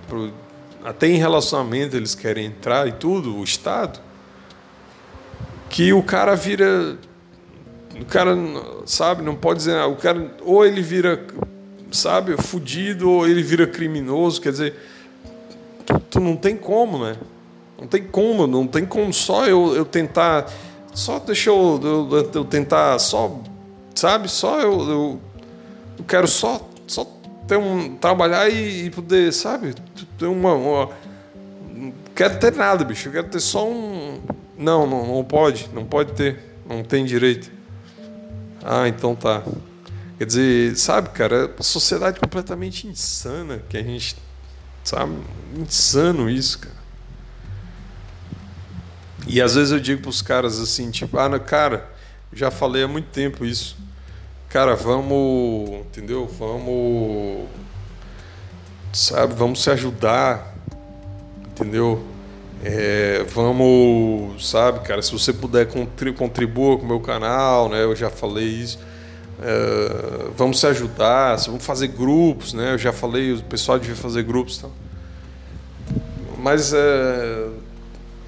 até em relacionamento eles querem entrar e tudo, o Estado, que o cara vira o cara, sabe, não pode dizer. O cara, ou ele vira, sabe, fudido, ou ele vira criminoso. Quer dizer, tu, tu não tem como, né? Não tem como, não tem como só eu, eu tentar. Só deixa eu, eu, eu tentar, só, sabe, só eu, eu, eu, quero só, só ter um, trabalhar e, e poder, sabe, ter uma, uma. Quero ter nada, bicho. Eu quero ter só um. Não, não, não pode, não pode ter. Não tem direito. Ah, então tá. Quer dizer, sabe, cara, uma sociedade completamente insana que a gente. Sabe? Insano isso, cara. E às vezes eu digo para os caras assim, tipo, ah, cara, já falei há muito tempo isso. Cara, vamos, entendeu? Vamos, sabe, vamos se ajudar, entendeu? É, vamos, sabe, cara, se você puder contribua com o meu canal, né? Eu já falei isso. É, vamos se ajudar, vamos fazer grupos, né? Eu já falei, o pessoal devia fazer grupos, tá? Mas é,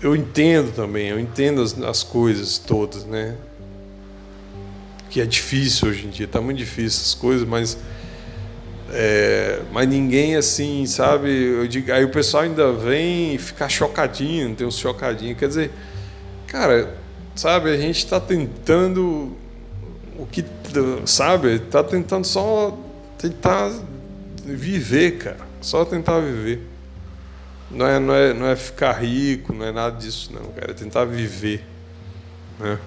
eu entendo também, eu entendo as, as coisas todas, né? Que é difícil hoje em dia, tá muito difícil as coisas, mas é, mas ninguém assim, sabe? Eu digo, aí o pessoal ainda vem ficar chocadinho, tem uns chocadinhos. Quer dizer, cara, sabe? A gente está tentando o que, sabe? Está tentando só tentar viver, cara. Só tentar viver. Não é, não, é, não é ficar rico, não é nada disso, não, cara. É tentar viver. Né?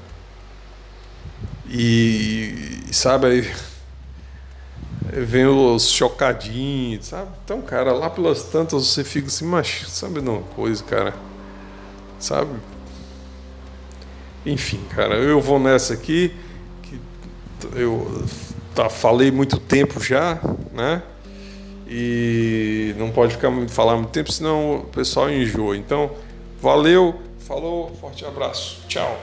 E, sabe, aí vem os chocadinhos, sabe? Então, cara, lá pelas tantas você fica assim, mas sabe de uma coisa, cara? Sabe? Enfim, cara, eu vou nessa aqui, que eu tá, falei muito tempo já, né? E não pode ficar falar muito tempo, senão o pessoal enjoa. Então, valeu, falou, forte abraço, tchau.